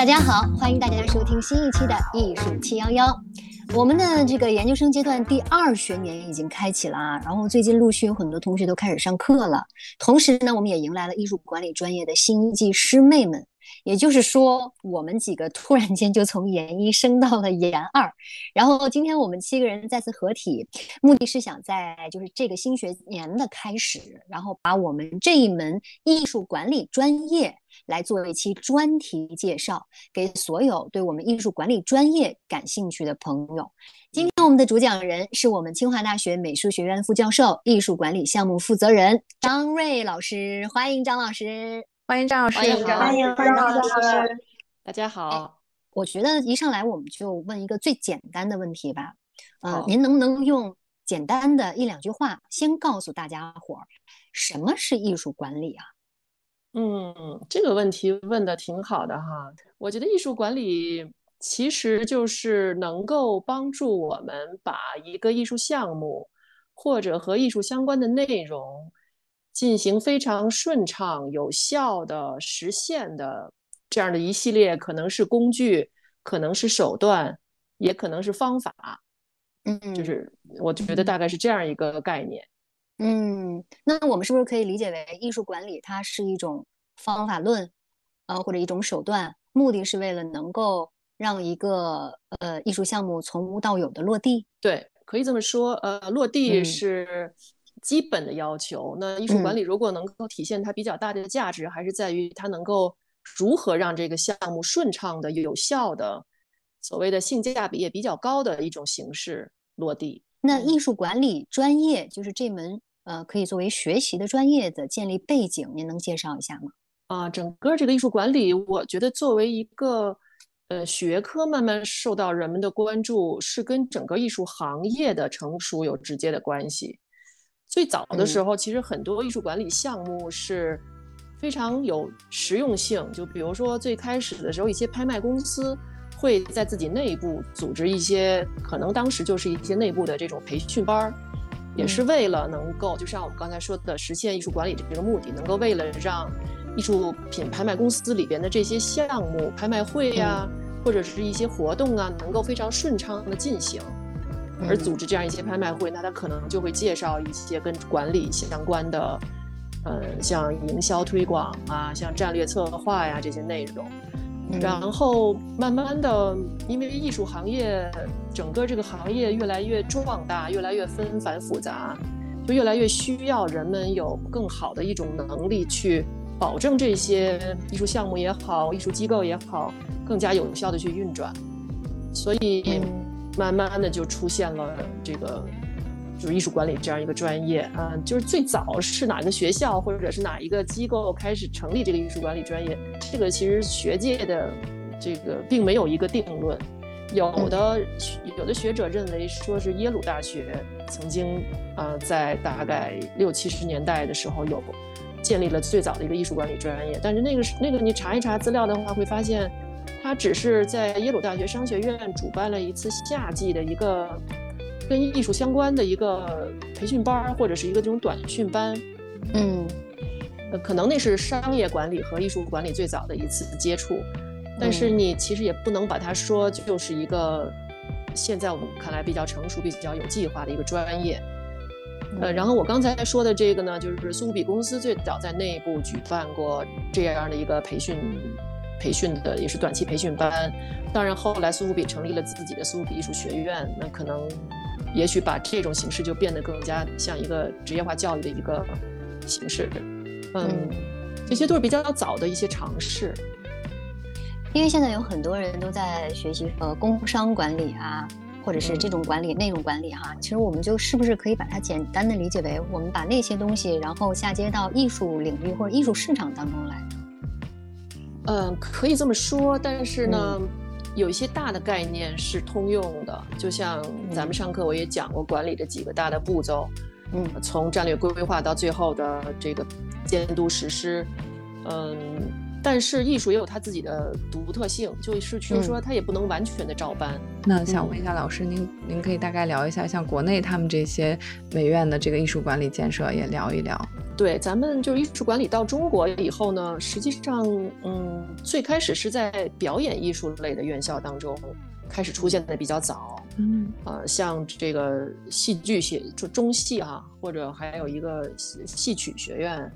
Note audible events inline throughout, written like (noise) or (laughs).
大家好，欢迎大家收听新一期的《艺术七幺幺》。我们的这个研究生阶段第二学年已经开启了啊，然后最近陆续有很多同学都开始上课了。同时呢，我们也迎来了艺术管理专业的新一季师妹们。也就是说，我们几个突然间就从研一升到了研二，然后今天我们七个人再次合体，目的是想在就是这个新学年的开始，然后把我们这一门艺术管理专业来做一期专题介绍，给所有对我们艺术管理专业感兴趣的朋友。今天我们的主讲人是我们清华大学美术学院副教授、艺术管理项目负责人张瑞老师，欢迎张老师。欢迎张老师，欢迎欢迎张老师，大家好。我觉得一上来我们就问一个最简单的问题吧，呃，您能不能用简单的一两句话先告诉大家伙儿，什么是艺术管理啊？嗯，这个问题问的挺好的哈。我觉得艺术管理其实就是能够帮助我们把一个艺术项目或者和艺术相关的内容。进行非常顺畅、有效的实现的这样的一系列，可能是工具，可能是手段，也可能是方法。嗯，就是我觉得大概是这样一个概念。嗯，那我们是不是可以理解为艺术管理它是一种方法论，呃，或者一种手段，目的是为了能够让一个呃艺术项目从无到有的落地？对，可以这么说。呃，落地是。基本的要求，那艺术管理如果能够体现它比较大的价值，还是在于它能够如何让这个项目顺畅的、有效的，所谓的性价比也比较高的一种形式落地。那艺术管理专业就是这门呃可以作为学习的专业的建立背景，您能介绍一下吗？啊，整个这个艺术管理，我觉得作为一个呃学科慢慢受到人们的关注，是跟整个艺术行业的成熟有直接的关系。最早的时候，其实很多艺术管理项目是非常有实用性。就比如说最开始的时候，一些拍卖公司会在自己内部组织一些，可能当时就是一些内部的这种培训班儿，也是为了能够，就像我们刚才说的，实现艺术管理这个目的，能够为了让艺术品拍卖公司里边的这些项目、拍卖会呀，或者是一些活动啊，能够非常顺畅的进行。而组织这样一些拍卖会，那他可能就会介绍一些跟管理相关的，呃，像营销推广啊，像战略策划呀这些内容。然后慢慢的，因为艺术行业整个这个行业越来越壮大，越来越纷繁复杂，就越来越需要人们有更好的一种能力去保证这些艺术项目也好，艺术机构也好，更加有效的去运转。所以。慢慢的就出现了这个，就是艺术管理这样一个专业啊，就是最早是哪个学校或者是哪一个机构开始成立这个艺术管理专业，这个其实学界的这个并没有一个定论，有的有的学者认为说是耶鲁大学曾经啊在大概六七十年代的时候有建立了最早的一个艺术管理专业，但是那个那个你查一查资料的话会发现。他只是在耶鲁大学商学院主办了一次夏季的一个跟艺术相关的一个培训班，或者是一个这种短训班。嗯，呃，可能那是商业管理和艺术管理最早的一次接触。但是你其实也不能把它说就是一个现在我们看来比较成熟、比较有计划的一个专业。呃，然后我刚才说的这个呢，就是苏富比公司最早在内部举办过这样的一个培训。培训的也是短期培训班，当然后来苏富比成立了自己的苏富比艺术学院，那可能也许把这种形式就变得更加像一个职业化教育的一个形式。嗯，这些都是比较早的一些尝试。因为现在有很多人都在学习呃工商管理啊，或者是这种管理内容管理哈，其实我们就是不是可以把它简单的理解为我们把那些东西然后下接到艺术领域或者艺术市场当中来。嗯，可以这么说，但是呢，有一些大的概念是通用的，就像咱们上课我也讲过管理的几个大的步骤，嗯，从战略规划到最后的这个监督实施，嗯，但是艺术也有它自己的独特性，就是就是说它也不能完全的照搬。那想问一下老师，您您可以大概聊一下，像国内他们这些美院的这个艺术管理建设也聊一聊。对，咱们就是艺术管理到中国以后呢，实际上，嗯，最开始是在表演艺术类的院校当中开始出现的比较早。嗯，呃，像这个戏剧学中中戏哈，或者还有一个戏曲学院。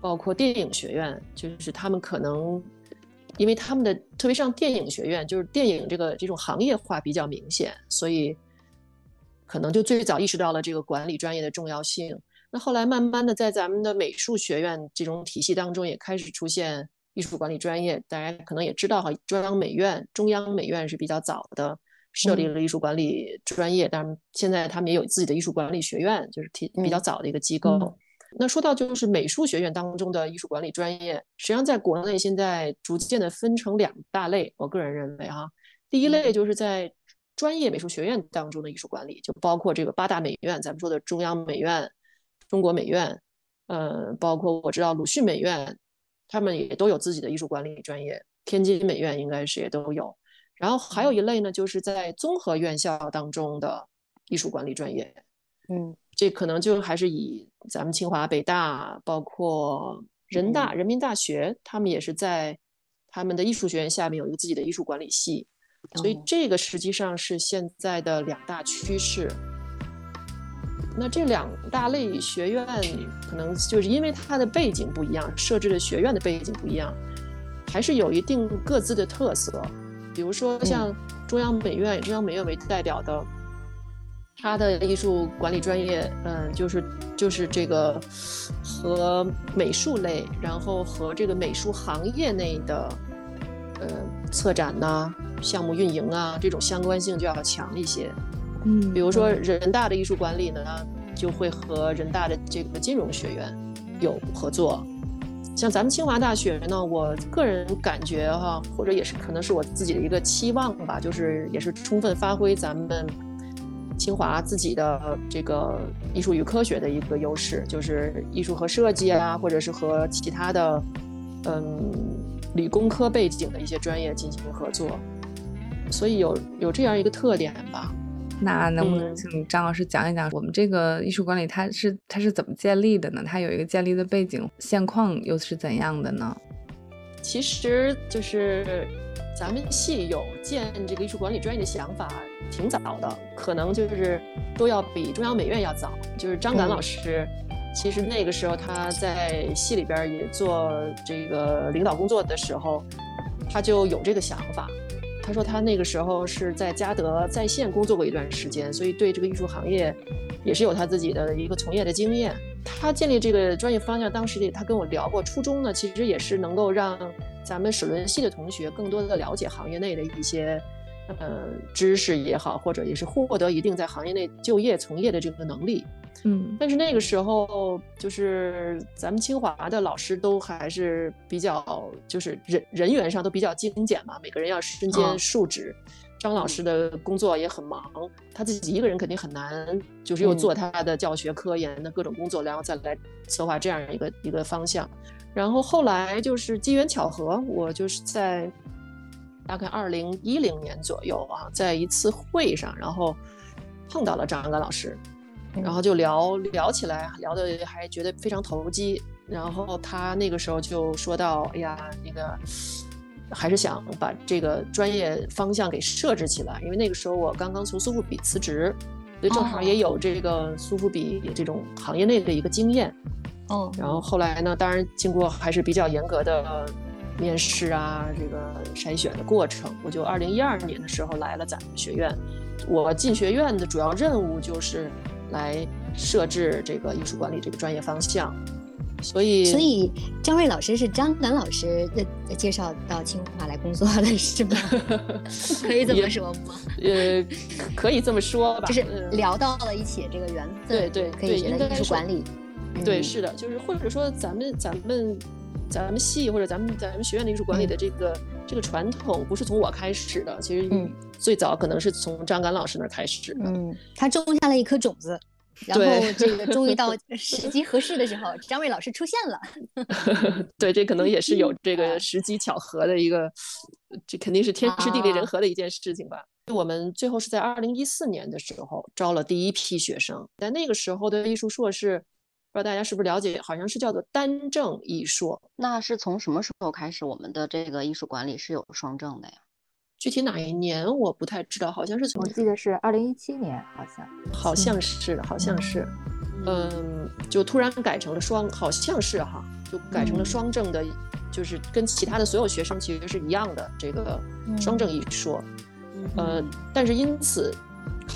包括电影学院，就是他们可能，因为他们的特别像电影学院，就是电影这个这种行业化比较明显，所以可能就最早意识到了这个管理专业的重要性。那后来慢慢的，在咱们的美术学院这种体系当中，也开始出现艺术管理专业。大家可能也知道哈，中央美院，中央美院是比较早的设立了艺术管理专业，但是现在他们也有自己的艺术管理学院，就是挺比较早的一个机构。那说到就是美术学院当中的艺术管理专业，实际上在国内现在逐渐的分成两大类。我个人认为哈，第一类就是在专业美术学院当中的艺术管理，就包括这个八大美院，咱们说的中央美院、中国美院，呃，包括我知道鲁迅美院，他们也都有自己的艺术管理专业。天津美院应该是也都有。然后还有一类呢，就是在综合院校当中的艺术管理专业，嗯。这可能就还是以咱们清华、北大，包括人大、人民大学，他们也是在他们的艺术学院下面有一个自己的艺术管理系，所以这个实际上是现在的两大趋势。那这两大类学院可能就是因为它的背景不一样，设置的学院的背景不一样，还是有一定各自的特色。比如说像中央美院，中央美院为代表的。他的艺术管理专业，嗯，就是就是这个和美术类，然后和这个美术行业内的，呃，策展呐、项目运营啊，这种相关性就要强一些。嗯，比如说人大的艺术管理呢，就会和人大的这个金融学院有合作。像咱们清华大学呢，我个人感觉哈，或者也是可能是我自己的一个期望吧，就是也是充分发挥咱们。清华自己的这个艺术与科学的一个优势，就是艺术和设计啊，或者是和其他的嗯理工科背景的一些专业进行合作，所以有有这样一个特点吧。那能不能请张老师讲一讲我们这个艺术管理它是它是怎么建立的呢？它有一个建立的背景现况又是怎样的呢？其实就是咱们系有建这个艺术管理专业的想法。挺早的，可能就是都要比中央美院要早。就是张敢老师，其实那个时候他在系里边也做这个领导工作的时候，他就有这个想法。他说他那个时候是在嘉德在线工作过一段时间，所以对这个艺术行业也是有他自己的一个从业的经验。他建立这个专业方向，当时也他跟我聊过，初衷呢其实也是能够让咱们史轮系的同学更多的了解行业内的一些。呃，知识也好，或者也是获得一定在行业内就业从业的这个能力，嗯，但是那个时候就是咱们清华的老师都还是比较，就是人人员上都比较精简嘛，每个人要身兼数职。张老师的工作也很忙，他自己一个人肯定很难，就是又做他的教学科研的各种工作，然后再来策划这样一个一个方向。然后后来就是机缘巧合，我就是在。大概二零一零年左右啊，在一次会上，然后碰到了张安老师，然后就聊聊起来，聊的还觉得非常投机。然后他那个时候就说到：“哎呀，那个还是想把这个专业方向给设置起来，因为那个时候我刚刚从苏富比辞职，所以正好也有这个苏富比这种行业内的一个经验。哦，然后后来呢，当然经过还是比较严格的。”面试啊，这个筛选的过程，我就二零一二年的时候来了咱们学院。我进学院的主要任务就是来设置这个艺术管理这个专业方向。所以，所以张瑞老师是张楠老师的介绍到清华来工作的 (laughs) 是吗？(laughs) 可以这么说吗？(laughs) 呃，可以这么说吧，就是聊到了一起这个缘分。对对，可以觉得艺术管理。对，是的，就是或者说咱们咱们。咱们系或者咱们咱们学院的艺术管理的这个这个传统，不是从我开始的，其实最早可能是从张敢老师那儿开始的。嗯，他种下了一颗种子。然后这个终于到 (laughs) 时机合适的时候，张瑞老师出现了。(laughs) 对，这可能也是有这个时机巧合的一个，这肯定是天时地利人和的一件事情吧。我们最后是在二零一四年的时候招了第一批学生，在那个时候的艺术硕士，不知道大家是不是了解，好像是叫做单证艺硕。那是从什么时候开始，我们的这个艺术管理是有双证的呀？具体哪一年我不太知道，好像是从我记得是二零一七年，好像好像是好像是，嗯，就突然改成了双，好像是哈，就改成了双证的，就是跟其他的所有学生其实是一样的这个双证一说，呃，但是因此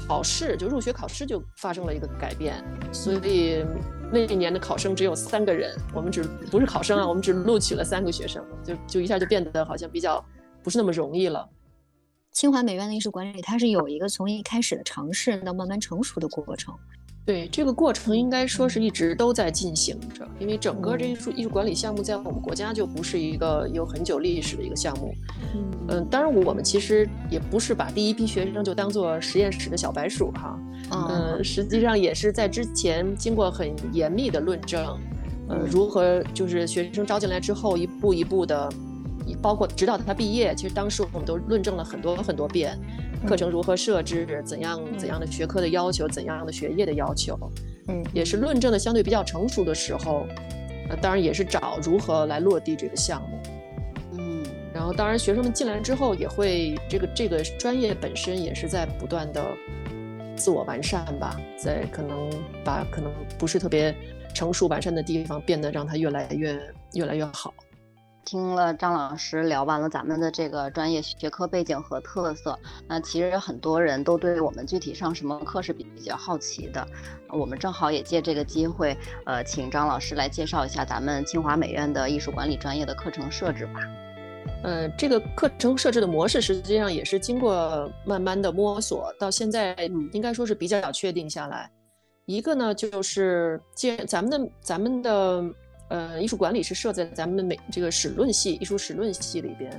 考试就入学考试就发生了一个改变，所以那一年的考生只有三个人，我们只不是考生啊，我们只录取了三个学生，就就一下就变得好像比较不是那么容易了。清华美院的艺术管理，它是有一个从一开始的尝试到慢慢成熟的过程。对这个过程，应该说是一直都在进行着，因为整个这艺术艺术管理项目在我们国家就不是一个有很久历史的一个项目。嗯，当然我们其实也不是把第一批学生就当做实验室的小白鼠哈。嗯，实际上也是在之前经过很严密的论证，呃，如何就是学生招进来之后一步一步的。包括直到他毕业，其实当时我们都论证了很多很多遍，课程如何设置，怎样怎样的学科的要求，怎样的学业的要求，嗯，也是论证的相对比较成熟的时候，呃，当然也是找如何来落地这个项目，嗯，然后当然学生们进来之后也会这个这个专业本身也是在不断的自我完善吧，在可能把可能不是特别成熟完善的地方变得让它越来越越来越好。听了张老师聊完了咱们的这个专业学科背景和特色，那其实很多人都对我们具体上什么课是比较好奇的。我们正好也借这个机会，呃，请张老师来介绍一下咱们清华美院的艺术管理专业的课程设置吧。呃，这个课程设置的模式实际上也是经过慢慢的摸索，到现在应该说是比较确定下来。一个呢，就是既然咱们的咱们的。呃，艺术管理是设在咱们美这个史论系、艺术史论系里边，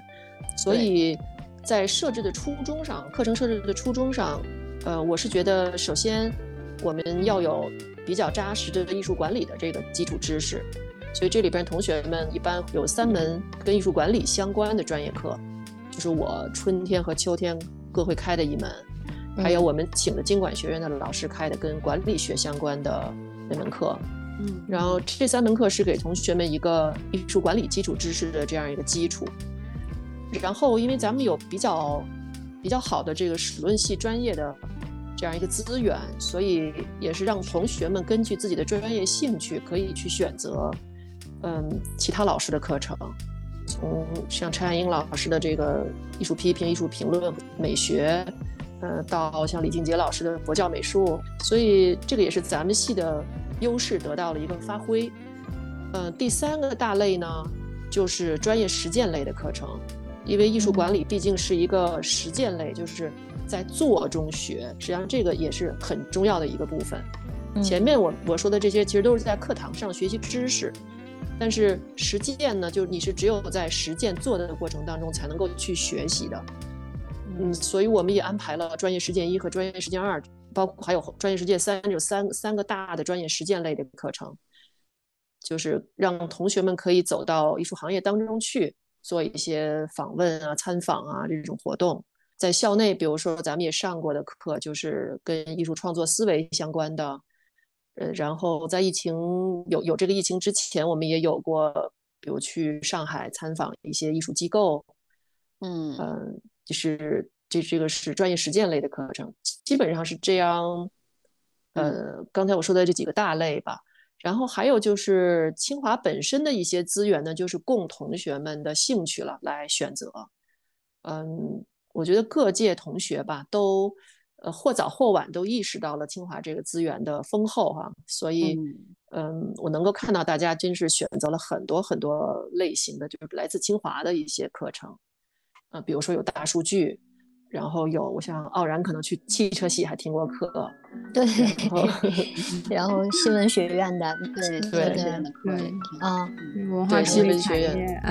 所以在设置的初衷上，课程设置的初衷上，呃，我是觉得首先我们要有比较扎实的艺术管理的这个基础知识，所以这里边同学们一般有三门跟艺术管理相关的专业课，就是我春天和秋天各会开的一门，还有我们请的经管学院的老师开的跟管理学相关的那门课。嗯，然后这三门课是给同学们一个艺术管理基础知识的这样一个基础。然后，因为咱们有比较比较好的这个史论系专业的这样一个资源，所以也是让同学们根据自己的专业兴趣，可以去选择嗯其他老师的课程，从像陈爱英老师的这个艺术批评、艺术评论、美学，嗯，到像李静杰老师的佛教美术，所以这个也是咱们系的。优势得到了一个发挥，呃，第三个大类呢，就是专业实践类的课程，因为艺术管理毕竟是一个实践类，就是在做中学，实际上这个也是很重要的一个部分。前面我我说的这些其实都是在课堂上学习知识，但是实践呢，就是你是只有在实践做的过程当中才能够去学习的。嗯，所以我们也安排了专业实践一和专业实践二。包括还有专业实践三，就三三个大的专业实践类的课程，就是让同学们可以走到艺术行业当中去做一些访问啊、参访啊这种活动。在校内，比如说咱们也上过的课，就是跟艺术创作思维相关的。呃，然后在疫情有有这个疫情之前，我们也有过，比如去上海参访一些艺术机构。嗯嗯，就是。这这个是专业实践类的课程，基本上是这样。呃，刚才我说的这几个大类吧，然后还有就是清华本身的一些资源呢，就是供同学们的兴趣了来选择。嗯，我觉得各界同学吧，都呃或早或晚都意识到了清华这个资源的丰厚哈，所以嗯，我能够看到大家真是选择了很多很多类型的，就是来自清华的一些课程。呃，比如说有大数据。然后有，我想傲然可能去汽车系还听过课，对，(laughs) (laughs) 然后新闻学院的，对对对，啊，文化新闻学院，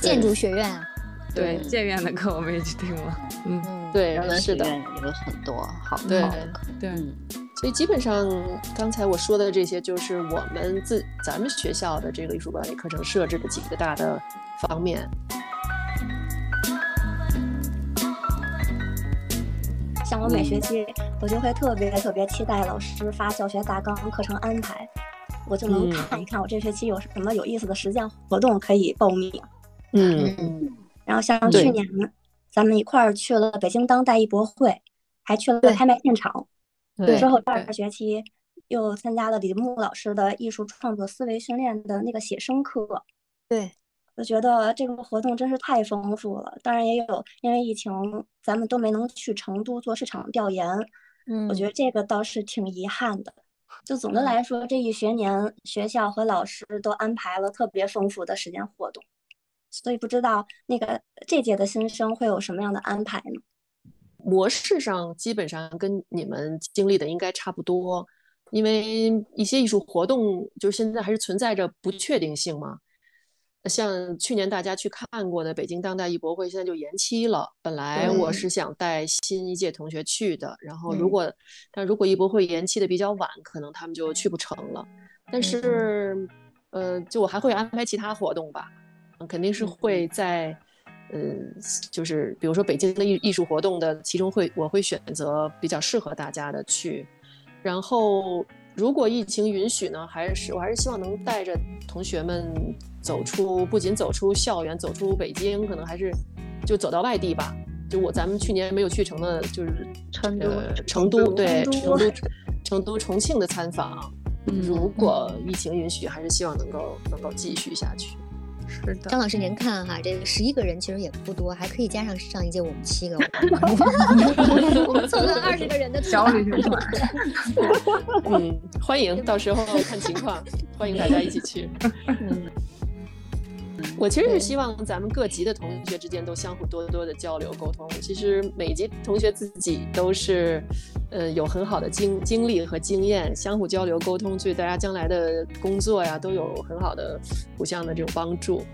建筑学院，对建院的课我们也去听了，嗯，对，是的，有很多好对对，所以基本上刚才我说的这些，就是我们自咱们学校的这个艺术管理课程设置的几个大的方面。像我每学期，我就会特别特别期待老师发教学大纲、课程安排，我就能看一看我这学期有什么有意思的实践活动可以报名。嗯，然后像去年咱们一块儿去了北京当代艺博会，还去了拍卖现场。对，之后第二个学期又参加了李木老师的艺术创作思维训练的那个写生课。对。我觉得这个活动真是太丰富了，当然也有因为疫情，咱们都没能去成都做市场调研。嗯，我觉得这个倒是挺遗憾的。就总的来说，这一学年学校和老师都安排了特别丰富的实践活动，所以不知道那个这届的新生会有什么样的安排呢？模式上基本上跟你们经历的应该差不多，因为一些艺术活动就是现在还是存在着不确定性嘛。像去年大家去看过的北京当代艺博会，现在就延期了。本来我是想带新一届同学去的，然后如果但如果艺博会延期的比较晚，可能他们就去不成了。但是，呃，就我还会安排其他活动吧，肯定是会在，呃，就是比如说北京的艺艺术活动的其中会我会选择比较适合大家的去，然后。如果疫情允许呢，还是我还是希望能带着同学们走出，不仅走出校园，走出北京，可能还是就走到外地吧。就我咱们去年没有去成的，就是成都，成都对成都成都重庆的参访。如果疫情允许，还是希望能够能够继续下去。是的，张老师，您看哈，这个十一个人其实也不多，还可以加上上一届我们七个 (laughs) (laughs) 我们凑成二十个人的小旅行团。嗯，欢迎，到时候看情况，欢迎大家一起去。嗯，我其实是希望咱们各级的同学之间都相互多多的交流沟通。其实每级同学自己都是，呃，有很好的经经历和经验，相互交流沟通，对大家将来的工作呀都有很好的互相的这种帮助。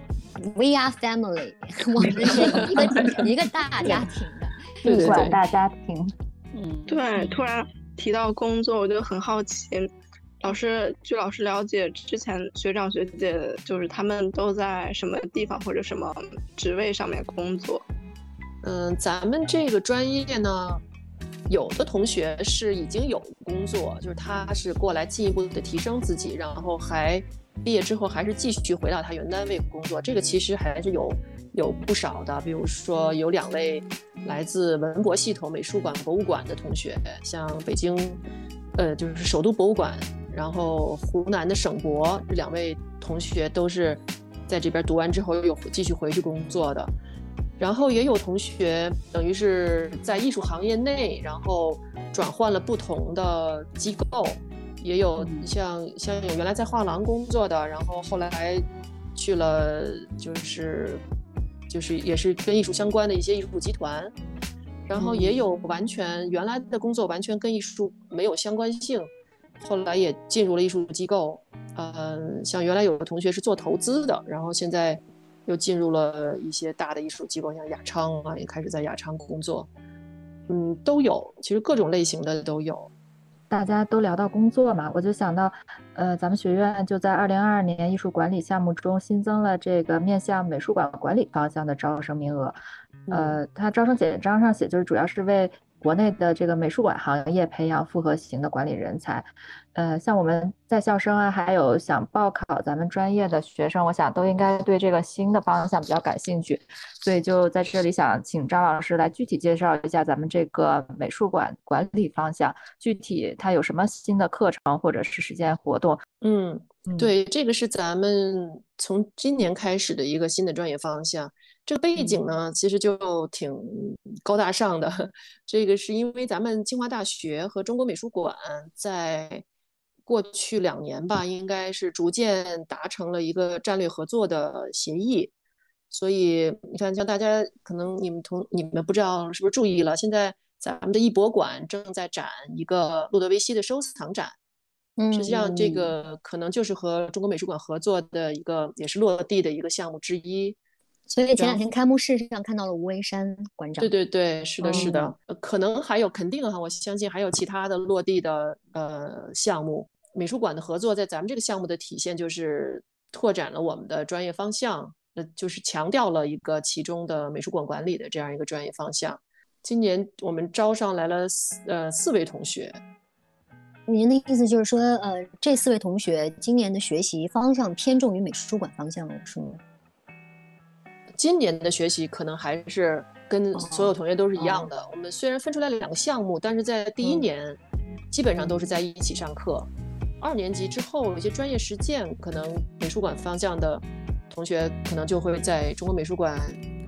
We are family，(laughs) 我们是一个 (laughs) 一个大家庭的，对管大家庭。嗯，对，突然提到工作，我就很好奇。老师，据老师了解，之前学长学姐就是他们都在什么地方或者什么职位上面工作？嗯，咱们这个专业呢，有的同学是已经有工作，就是他是过来进一步的提升自己，然后还毕业之后还是继续回到他原单位工作。这个其实还是有有不少的，比如说有两位来自文博系统美术馆博物馆的同学，像北京，呃，就是首都博物馆。然后湖南的省博这两位同学都是在这边读完之后又继续回去工作的，然后也有同学等于是在艺术行业内，然后转换了不同的机构，也有像像有原来在画廊工作的，然后后来去了就是就是也是跟艺术相关的一些艺术集团，然后也有完全原来的工作完全跟艺术没有相关性。后来也进入了艺术机构，嗯，像原来有的同学是做投资的，然后现在又进入了一些大的艺术机构，像雅昌啊，也开始在雅昌工作，嗯，都有，其实各种类型的都有。大家都聊到工作嘛，我就想到，呃，咱们学院就在二零二二年艺术管理项目中新增了这个面向美术馆管理方向的招生名额，呃，它招生简章上写就是主要是为。国内的这个美术馆行业培养复合型的管理人才，呃，像我们在校生啊，还有想报考咱们专业的学生，我想都应该对这个新的方向比较感兴趣，所以就在这里想请张老师来具体介绍一下咱们这个美术馆管理方向，具体它有什么新的课程或者是实践活动？嗯，对，这个是咱们从今年开始的一个新的专业方向。这个背景呢，其实就挺高大上的。这个是因为咱们清华大学和中国美术馆在过去两年吧，应该是逐渐达成了一个战略合作的协议。所以你看，像大家可能你们同你们不知道是不是注意了，现在咱们的艺博馆正在展一个路德维希的收藏展。嗯，实际上这个可能就是和中国美术馆合作的一个，也是落地的一个项目之一。所以前两天开幕式上看到了吴为山馆长。对对对，是的，是的，可能还有肯定哈，我相信还有其他的落地的呃项目。美术馆的合作在咱们这个项目的体现就是拓展了我们的专业方向，呃，就是强调了一个其中的美术馆管理的这样一个专业方向。今年我们招上来了四呃四位同学，您的意思就是说，呃，这四位同学今年的学习方向偏重于美术馆方向了，是吗？今年的学习可能还是跟所有同学都是一样哦的。我们虽然分出来两个项目，但是在第一嗯年基本上都是在一起上课。二年级之后，有些专业实践，可能美术馆方向的同学可能就会在中国美术馆，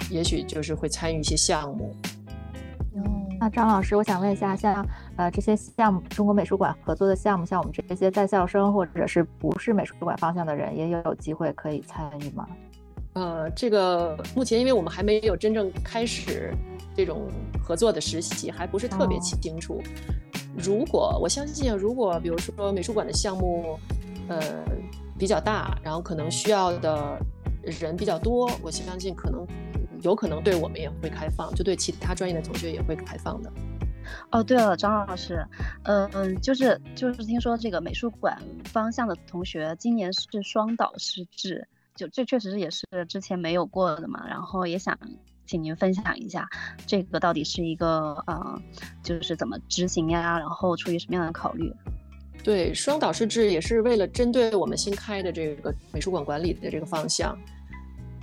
也许就是会参与一些项目。哦，那张老师，我想问一下，像呃这些项目，中国美术馆合作的项目，像我们这些在校生或者是不是美术馆方向的人，也有机会可以参与吗？呃，这个目前因为我们还没有真正开始这种合作的实习，还不是特别哦清楚。如果我相信，如果比如说美术馆的项目，呃比较大，然后可能需要的人比较多，我相信可能有可能对我们也会开放，就对其他专业的同学也会开放的。哦，对了，张老师，嗯、嗯，就是就是听说这个美术馆方向的同学今年是双导师制，就这确实也是之前没有过的嘛，然后也想请您分享一下这个到底是一个呃，就是怎么执行呀，然后出于什么样的考虑？对，双导师制也是为了针对我们新开的这个美术馆管理的这个方向，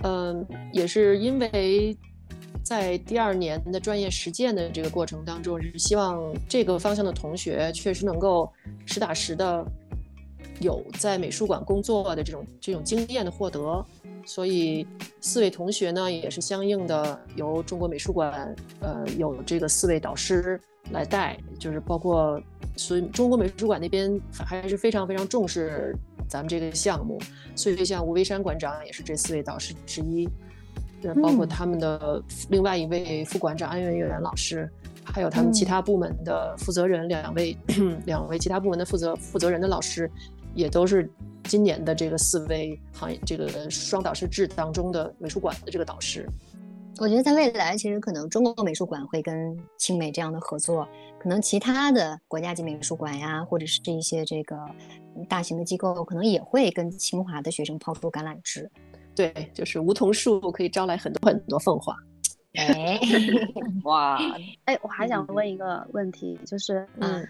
嗯，也是因为在第二年的专业实践的这个过程当中，是希望这个方向的同学确实能够实打实的有在美术馆工作的这种这种经验的获得，所以四位同学呢也是相应的由中国美术馆呃有这个四位导师来带，就是包括所以中国美术馆那边还是非常非常重视咱们这个项目，所以像吴为山馆长也是这四位导师之一，呃，包括嗯。他们的另外一位副馆长安元元老师，还有他们其嗯。他部门的负责人两位 (clears throat) 两位其他部门的负责负责人的老师，也都是今年的这个四位行业这个双导师制当中的美术馆的这个导师。我觉得在未来，其实可能中国美术馆会跟清美这样的合作，可能其他的国家级美术馆呀，或者是一些这个嗯大型的机构，可能也会跟清华的学生抛出橄榄枝。对，就是梧桐树可以招来很多很多凤凰。哎，(laughs) 哇，(laughs) 哎，我还想问一个问题，就是嗯，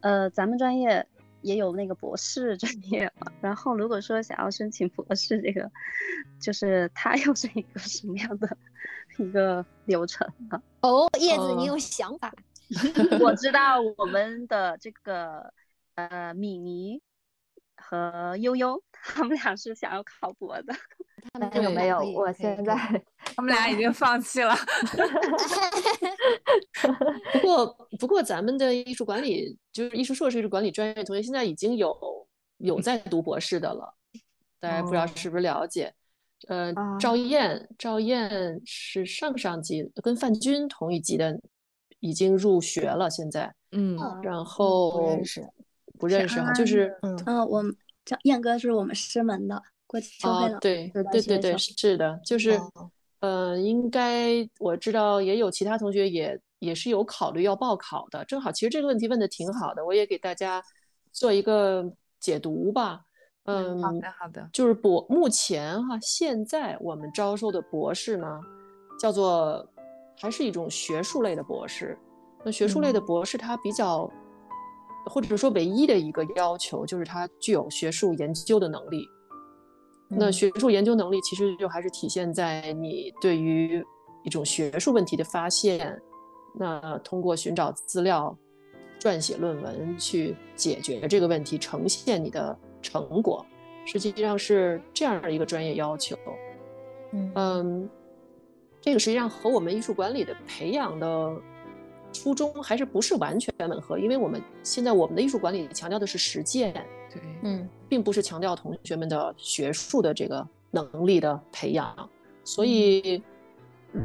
呃，咱们专业也有那个博士专业嘛，(laughs) 然后如果说想要申请博士，这个就是它又是一个什么样的一个流程呢？哦，叶子，呃你有想法？(laughs) 我知道我们的这个呃米妮和悠悠，(laughs) 他们俩是想要考博的。没有没有，我现在 (laughs) 他们俩已经放弃了。(laughs) 不过不过咱们的艺术管理就是艺术硕士艺术管理专业同学，现在已经有有在读博士的了，大家不知道哦是不是了解？呃啊，赵燕，赵燕是上上级跟范军同一级的，已经入学了，现在，嗯，然后不认识，哈，就是嗯嗯，我们这燕哥是我们师门的郭秋辉哦老，对对对对，是的，就是哦呃，应该我知道也有其他同学也也是有考虑要报考的，正好其实这个问题问的挺好的，我也给大家做一个解读吧。嗯，好的好的，就是博目前哈，现在我们招收的博士呢，叫做还是一种学术类的博士。那学术类的博士，他比较，或者说唯一的一个要求就是它具有学术研究的能力。那嗯学术研究能力其实就还是体现在你对于一种学术问题的发现，那通过寻找资料、撰写论文去解决这个问题，呈现你的成果，实际上是这样的一个专业要求。嗯嗯，这个实际上和我们艺术管理的培养的初衷还是不是完全吻合，因为我们现在我们的艺术管理强调的是实践，对，嗯并不是强调同学们的学术的这个能力的培养。所以，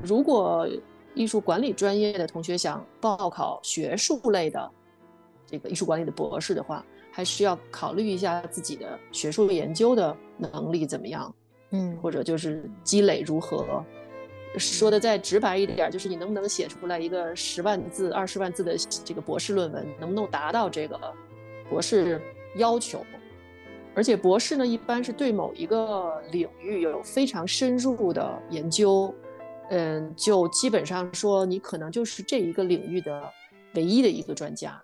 如果艺术管理专业的同学想报考学术类的这个艺术管理的博士的话，还是要考虑一下自己的学术研究的能力怎么样。嗯或者就是积累如何。说的再直白一点，就是你能不能写出来一个十万字、二十万字的这个博士论文，能不能达到这个博士要求？而且博士呢，一般是对某一个领域有非常深入的研究，嗯，就基本上说你可能就是这一个领域的唯一的一个专家，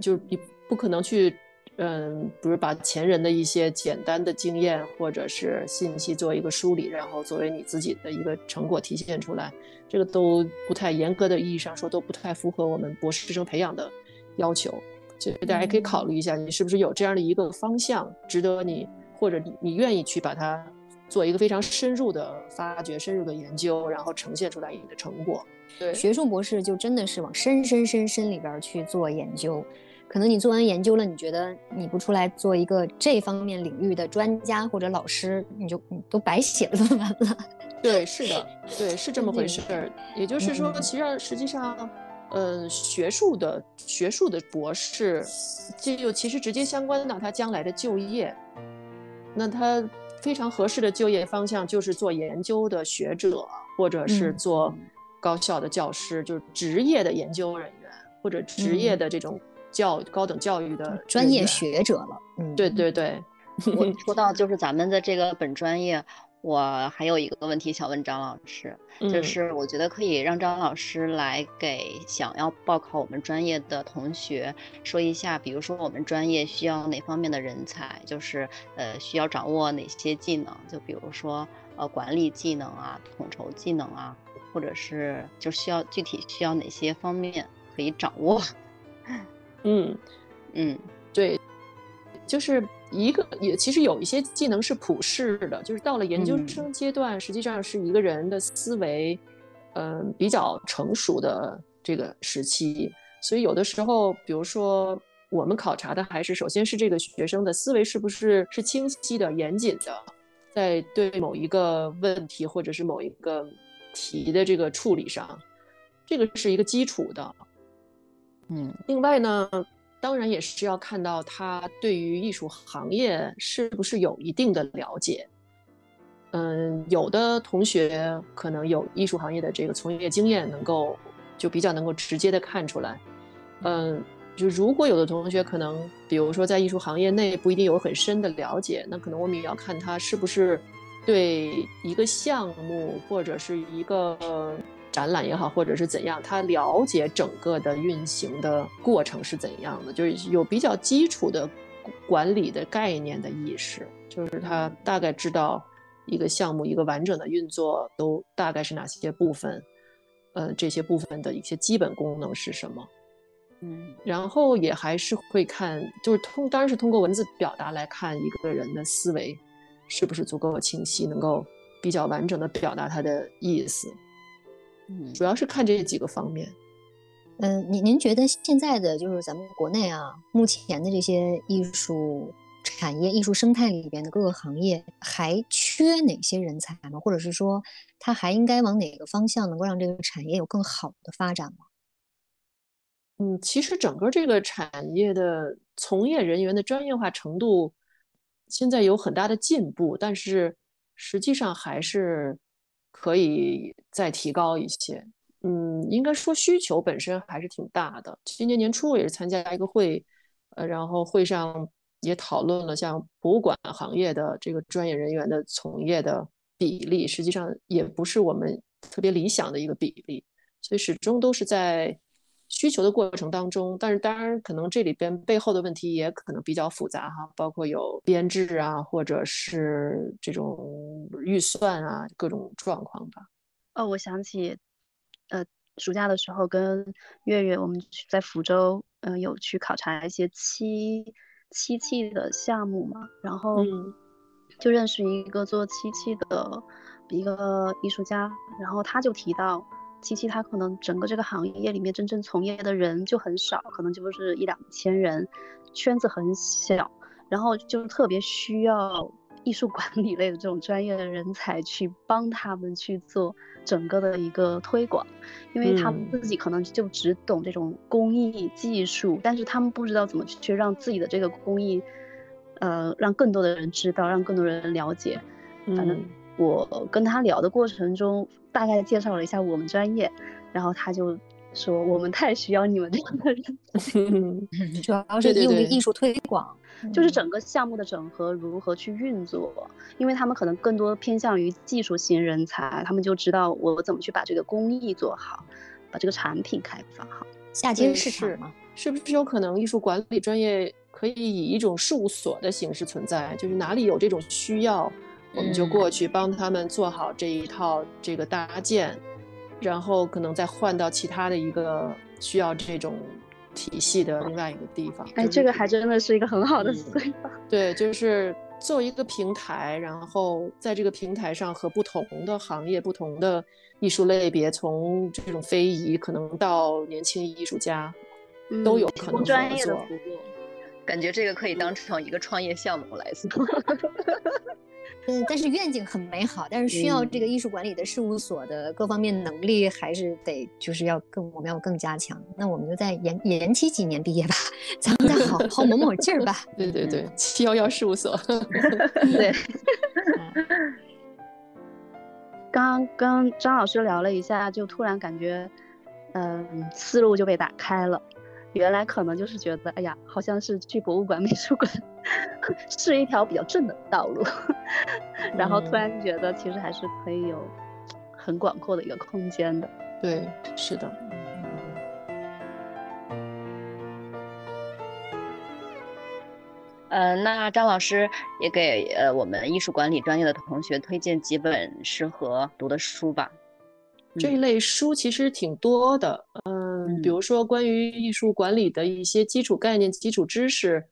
就是你不可能去。嗯，比如把前人的一些简单的经验或者是信息做一个梳理，然后作为你自己的一个成果体现出来，这个都不太严格的意义上说都不太符合我们博士生培养的要求。所以大家可以考虑一下，你是不是有这样的一个方向，值得你或者你你愿意去把它做一个非常深入的发掘、深入的研究，然后呈现出来你的成果。对，学术博士就真的是往深深深深里边去做研究。可能你做完研究了，你觉得你不出来做一个这方面领域的专家或者老师，你就你都白写了论文了。对，是的，(laughs) 对，是这么回事儿。也就是说，其实实际上，呃，学术的学术的博士，这就其实直接相关到他将来的就业。那他非常合适的就业方向就是做研究的学者，或者是做高校的教师，就是职业的研究人员或者职业的这种。教高等教育的专业学者了，嗯，对对对。(laughs) 我说到就是咱们的这个本专业，我还有一个问题想问张老师，就是我觉得可以让张老师来给想要报考我们专业的同学说一下，比如说我们专业需要哪方面的人才，就是呃需要掌握哪些技能，就比如说呃管理技能啊、统筹技能啊，或者是就需要具体需要哪些方面可以掌握。嗯嗯，对，就是一个也其实有一些技能是普世的，就是到了研究生阶段，实际上是一个人的思维，嗯，比较成熟的这个时期。所以有的时候，比如说我们考察的还是首先是这个学生的思维是不是是清晰的、严谨的，在对某一个问题或者是某一个题的这个处理上，这个是一个基础的。嗯，另外呢，当然也是要看到他对于艺术行业是不是有一定的了解。嗯，有的同学可能有艺术行业的这个从业经验，能够就比较能够直接的看出来。嗯，就如果有的同学可能，比如说在艺术行业内不一定有很深的了解，那可能我们也要看他是不是对一个项目或者是一个。展览也好，或者是怎样，他了解整个的运行的过程是怎样的，就是有比较基础的管理的概念的意识，就是他大概知道一个项目一个完整的运作都大概是哪些部分，呃，这些部分的一些基本功能是什么，嗯，然后也还是会看，就是通当然是通过文字表达来看一个人的思维是不是足够清晰，能够比较完整的表达它的意思。嗯主要是看这几个方面。嗯，您您觉得现在的就是咱们国内啊，目前的这些艺术产业、艺术生态里边的各个行业还缺哪些人才吗？或者是说，它还应该往哪个方向能够让这个产业有更好的发展吗？嗯，其实整个这个产业的从业人员的专业化程度现在有很大的进步，但是实际上还是。可以再提高一些，嗯，应该说需求本身还是挺大的。今年年初我也是参加一个会，呃，然后会上也讨论了像博物馆行业的这个专业人员的从业的比例，实际上也不是我们特别理想的一个比例，所以始终都是在。需求的过程当中，但是当然可能这里边背后的问题也可能比较复杂哈，包括有编制啊，或者是这种预算啊，各种状况吧。哦，我想起，呃，暑假的时候跟月月我们在福州，嗯，有去考察一些漆漆器的项目嘛，然后就认识一个做漆器的一个艺术家，然后他就提到。七七他可能整个这个行业里面真正从业的人就很少，可能就是一两千人，圈子很小，然后就特别需要艺术管理类的这种专业的人才去帮他们去做整个的一个推广，因为他们自己可能就只懂这种工艺技术，但是他们不知道怎么去让自己的这个工艺，呃，让更多的人知道，让更多人了解，反正。我跟他聊的过程中，大概介绍了一下我们专业，然后他就说我们太需要你们这样的人，(laughs) 主要是用于艺术推广，就是整个项目的整合如何去运作，因为他们可能更多偏向于技术型人才，他们就知道我怎么去把这个工艺做好，把这个产品开发好，下接市场嘛。是不是有可能艺术管理专业可以以一种事务所的形式存在？就是哪里有这种需要，我们就过去帮他们做好这一套这个搭建，然后可能再换到其他的一个需要这种体系的另外一个地方。哎，这个还真的是一个很好的思维法。对，就是做一个平台，然后在这个平台上和不同的行业、不同的艺术类别，从这种非遗可能到年轻艺术家。都有可能专业的服务，感觉这个可以当成一个创业项目来做。(laughs) 嗯，但是愿景很美好，但是需要这个艺术管理的事务所的各方面能力还是得就是要更我们要更加强。那我们就再延延期几年毕业吧，咱们再好好 (laughs) 磨磨劲儿吧。对对对，七幺幺事务所。对。刚跟张老师聊了一下，就突然感觉，嗯，思路就被打开了。原来可能就是觉得，哎呀，好像是去博物馆、(laughs) 美术馆是一条比较正的道路，然后突然觉得其实还是可以有很广阔的一个空间的。对，是的。嗯，那张老师也给呃我们艺术管理专业的同学推荐几本适合读的书吧。这一类书其实挺多的，嗯，比如说关于艺术管理的一些基础概念、基础知识，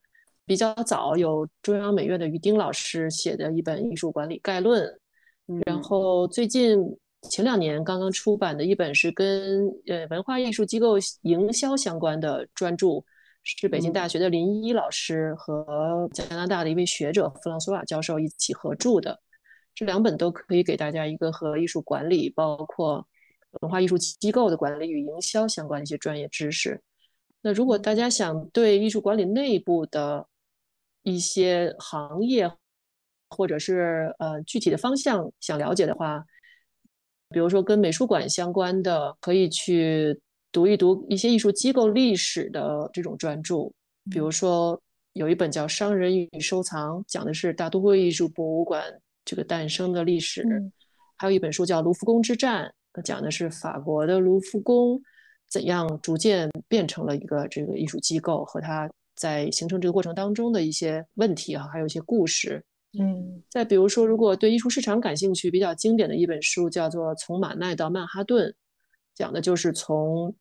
比较早有中央美院的于丁老师写的一本《艺术管理概论》，然后最近前两年刚刚出版的一本是跟呃文化艺术机构营销相关的专著，是北京大学的林一老师和加拿大的一位学者弗朗索瓦教授一起合著的，这两本都可以给大家一个和艺术管理包括。文化艺术机构的管理与营销相关的一些专业知识。那如果大家想对艺术管理内部的一些行业或者是呃具体的方向想了解的话，比如说跟美术馆相关的，可以去读一读一些艺术机构历史的这种专著。比如说有一本叫《商人与收藏》，讲的是大都会艺术博物馆这个诞生的历史；还有一本书叫《卢浮宫之战》。讲的是法国的卢浮宫怎样逐渐变成了一个这个艺术机构，和它在形成这个过程当中的一些问题啊，还有一些故事。嗯，再比如说，如果对艺术市场感兴趣，比较经典的一本书叫做《从马奈到曼哈顿》，讲的就是从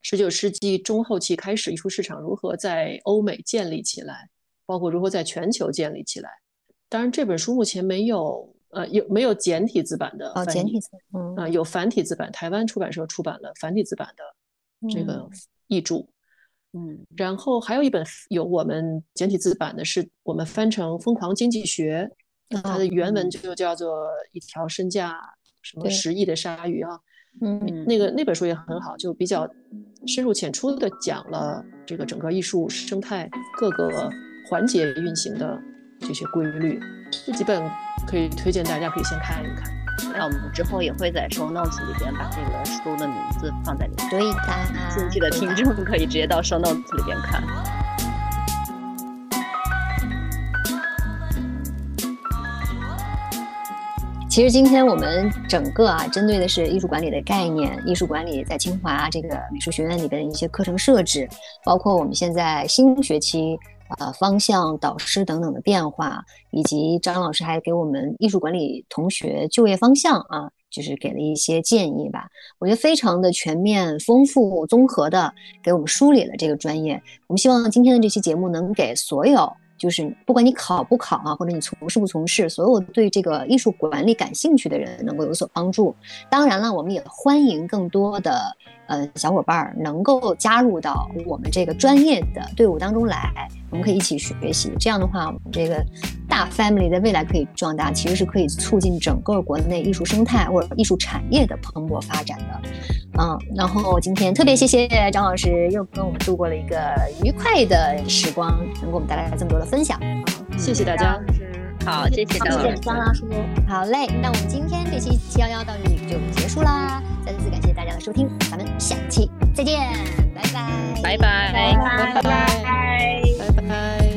十九世纪中后期开始，艺术市场如何在欧美建立起来，包括如何在全球建立起来。当然，这本书目前没有。呃，有没有简体字版的？哦，简体字，嗯，啊，有繁体字版，台湾出版社出版了繁体字版的这个译著，嗯，然后还有一本有我们简体字版的，是我们翻成《疯狂经济学》，它的原文就叫做《一条身价什么十亿的鲨鱼》啊，嗯，那个那本书也很好，就比较深入浅出的讲了这个整个艺术生态各个环节运行的这些规律，这几本。可以推荐大家可以先看一看，那我们之后也会在 show notes 里边把这个书的名字放在里面，对的，竞技的听众可以直接到 show notes 里边看。其实今天我们整个啊，针对的是艺术管理的概念，艺术管理在清华这个美术学院里边的一些课程设置，包括我们现在新学期。呃，方向、导师等等的变化，以及张老师还给我们艺术管理同学就业方向啊，就是给了一些建议吧。我觉得非常的全面、丰富、综合的给我们梳理了这个专业。我们希望今天的这期节目能给所有。就是不管你考不考啊，或者你从事不从事，所有对这个艺术管理感兴趣的人能够有所帮助。当然了，我们也欢迎更多的呃小伙伴儿能够加入到我们这个专业的队伍当中来，我们可以一起学习。这样的话，我们这个大 family 在未来可以壮大，其实是可以促进整个国内艺术生态或者艺术产业的蓬勃发展的。嗯，然后今天特别谢谢张老师，又跟我们度过了一个愉快的时光，能给我们带来这么多的分享。谢谢大家。好，谢谢张老师。张老师，好嘞，那我们今天这期七幺幺到这里就结束啦，再次感谢大家的收听，咱们下期再见，拜拜，拜拜，拜拜，拜拜。